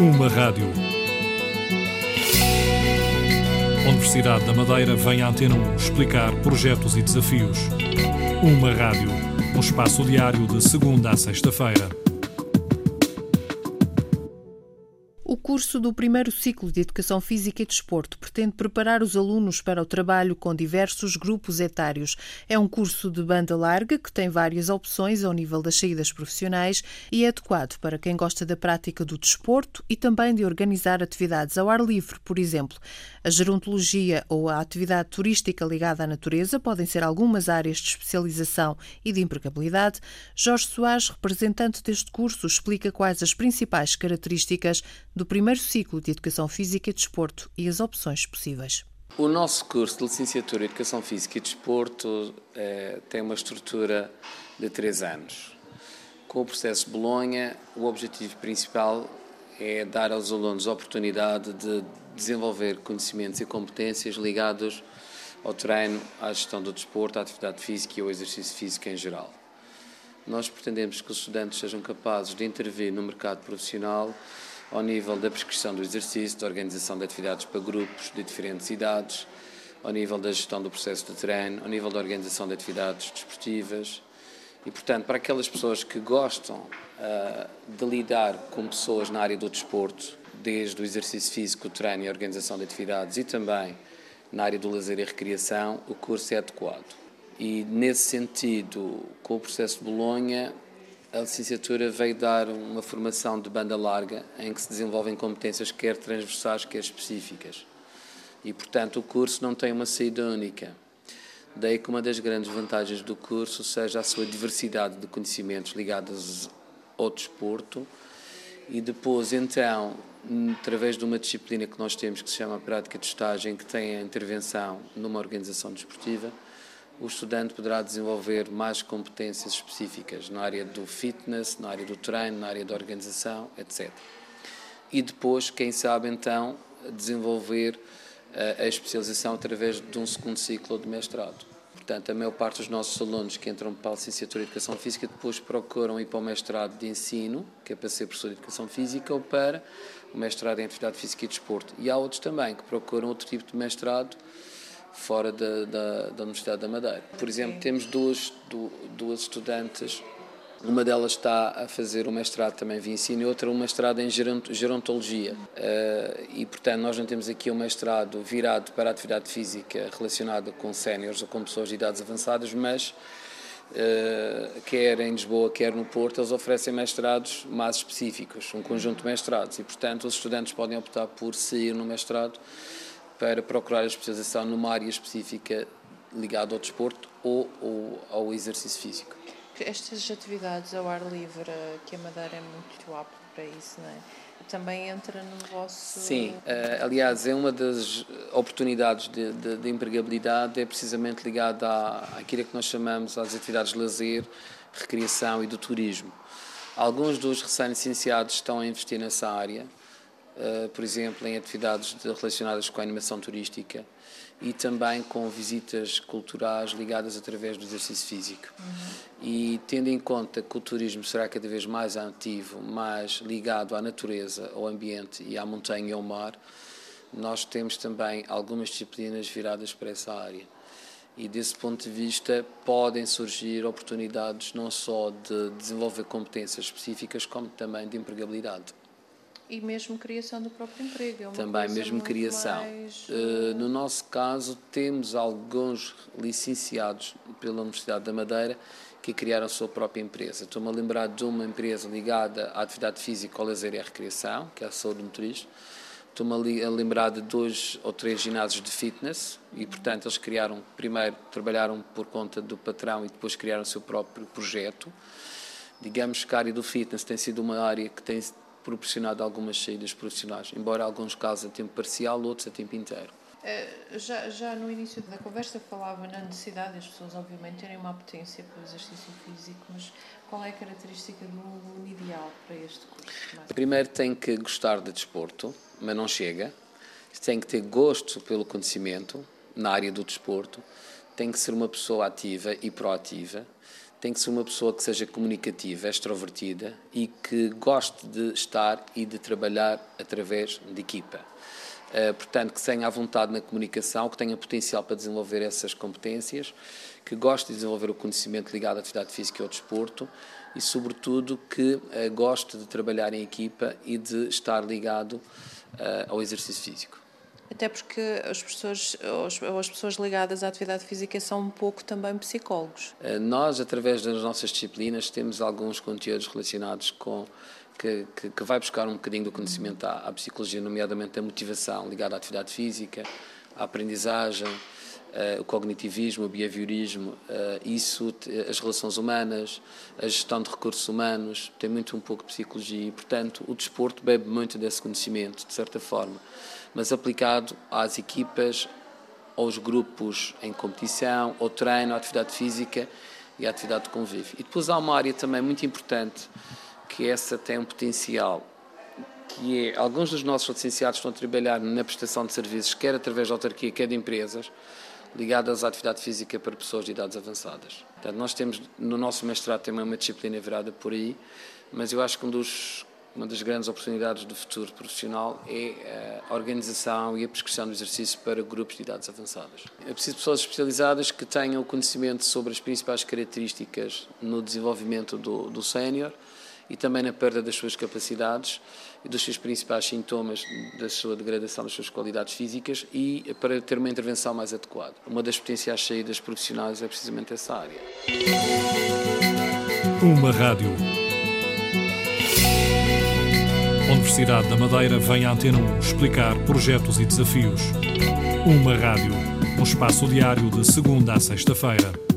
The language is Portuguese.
Uma rádio. Universidade da Madeira vem à Antena 1 explicar projetos e desafios. Uma rádio. Um espaço diário de segunda a sexta-feira. O curso do primeiro ciclo de Educação Física e Desporto pretende preparar os alunos para o trabalho com diversos grupos etários. É um curso de banda larga que tem várias opções ao nível das saídas profissionais e é adequado para quem gosta da prática do desporto e também de organizar atividades ao ar livre, por exemplo. A gerontologia ou a atividade turística ligada à natureza podem ser algumas áreas de especialização e de empregabilidade. Jorge Soares, representante deste curso, explica quais as principais características do primeiro ciclo de Educação Física e Desporto e as opções possíveis. O nosso curso de licenciatura em Educação Física e Desporto é, tem uma estrutura de três anos. Com o processo de Bolonha, o objetivo principal é dar aos alunos a oportunidade de desenvolver conhecimentos e competências ligados ao treino, à gestão do desporto, à atividade física e ao exercício físico em geral. Nós pretendemos que os estudantes sejam capazes de intervir no mercado profissional ao nível da prescrição do exercício, da organização de atividades para grupos de diferentes idades, ao nível da gestão do processo de treino, ao nível da organização de atividades desportivas. E, portanto, para aquelas pessoas que gostam uh, de lidar com pessoas na área do desporto, desde o exercício físico, o treino e a organização de atividades e também na área do lazer e recreação, o curso é adequado. E, nesse sentido, com o processo de Bolonha, a licenciatura veio dar uma formação de banda larga em que se desenvolvem competências quer transversais, quer específicas. E, portanto, o curso não tem uma saída única. Daí que uma das grandes vantagens do curso seja a sua diversidade de conhecimentos ligados ao desporto e depois, então, através de uma disciplina que nós temos que se chama Prática de Estágio, em que tem a intervenção numa organização desportiva, o estudante poderá desenvolver mais competências específicas na área do fitness, na área do treino, na área da organização, etc. E depois, quem sabe então, desenvolver eh, a especialização através de um segundo ciclo de mestrado. Portanto, a maior parte dos nossos alunos que entram para a licenciatura de Educação Física depois procuram ir para o mestrado de ensino, que é para ser professor de Educação Física, ou para o mestrado em Atividade Física e Desporto. E há outros também que procuram outro tipo de mestrado, fora da, da, da Universidade da Madeira. Por exemplo, temos duas, duas estudantes uma delas está a fazer o mestrado também via ensino e outra um mestrado em gerontologia. Uh, e, portanto, nós não temos aqui um mestrado virado para a atividade física relacionada com séniores ou com pessoas de idades avançadas, mas uh, quer em Lisboa, quer no Porto, eles oferecem mestrados mais específicos, um conjunto de mestrados. E, portanto, os estudantes podem optar por sair no mestrado para procurar a especialização numa área específica ligada ao desporto ou, ou ao exercício físico. Estas atividades ao ar livre, que a Madeira é muito apta para isso, não é? Também entra no vosso. Sim, uh, aliás, é uma das oportunidades de, de, de empregabilidade, é precisamente ligada à, àquilo que nós chamamos as atividades de lazer, recreação e do turismo. Alguns dos recém-licenciados estão a investir nessa área, por exemplo, em atividades de, relacionadas com a animação turística e também com visitas culturais ligadas através do exercício físico. Uhum. E tendo em conta que o turismo será cada vez mais ativo, mais ligado à natureza, ao ambiente e à montanha e ao mar, nós temos também algumas disciplinas viradas para essa área. E desse ponto de vista podem surgir oportunidades não só de desenvolver competências específicas, como também de empregabilidade. E mesmo criação do próprio emprego. É Também, mesmo criação. Mais... Uh, no nosso caso, temos alguns licenciados pela Universidade da Madeira que criaram a sua própria empresa. Estou-me a lembrar de uma empresa ligada à atividade física, ao lazer e à recreação, que é a Saúde Motriz. Estou-me a lembrar de dois ou três ginásios de fitness e, portanto, eles criaram, primeiro trabalharam por conta do patrão e depois criaram o seu próprio projeto. Digamos que a área do fitness tem sido uma área que tem proporcionado algumas saídas profissionais, embora alguns casos a tempo parcial, outros a tempo inteiro. Uh, já, já no início da conversa falava na necessidade das pessoas, obviamente, terem uma potência para o exercício físico, mas qual é a característica do aluno ideal para este curso? Primeiro tem que gostar de desporto, mas não chega. Tem que ter gosto pelo conhecimento na área do desporto. Tem que ser uma pessoa ativa e proativa tem que ser uma pessoa que seja comunicativa, extrovertida e que goste de estar e de trabalhar através de equipa. Uh, portanto, que tenha a vontade na comunicação, que tenha potencial para desenvolver essas competências, que goste de desenvolver o conhecimento ligado à atividade física e ao desporto e, sobretudo, que uh, goste de trabalhar em equipa e de estar ligado uh, ao exercício físico. Até porque as pessoas, as pessoas ligadas à atividade física são um pouco também psicólogos. Nós, através das nossas disciplinas, temos alguns conteúdos relacionados com que, que, que, vai buscar um bocadinho do conhecimento à, à, psicologia, nomeadamente a motivação ligada à atividade física, à aprendizagem, o cognitivismo, o behaviorismo, uh, isso, as relações humanas, a gestão de recursos humanos, tem muito um pouco de psicologia e, portanto, o desporto bebe muito desse conhecimento, de certa forma, mas aplicado às equipas, aos grupos em competição, ao treino, à atividade física e à atividade de convívio. E depois há uma área também muito importante que essa tem um potencial que é, alguns dos nossos licenciados estão a trabalhar na prestação de serviços, quer através da autarquia, quer de empresas, ligadas à atividade física para pessoas de idades avançadas. Portanto, nós temos, no nosso mestrado, também uma disciplina virada por aí, mas eu acho que um dos, uma das grandes oportunidades do futuro profissional é eh, a organização e a prescrição do exercício para grupos de idades avançadas. É preciso pessoas especializadas que tenham conhecimento sobre as principais características no desenvolvimento do, do sénior, e também na perda das suas capacidades e dos seus principais sintomas da sua degradação das suas qualidades físicas e para ter uma intervenção mais adequada. Uma das potenciais saídas profissionais é precisamente essa área. Uma rádio. Universidade da Madeira vem à Antena 1 explicar projetos e desafios. Uma rádio. Um espaço diário de segunda a sexta-feira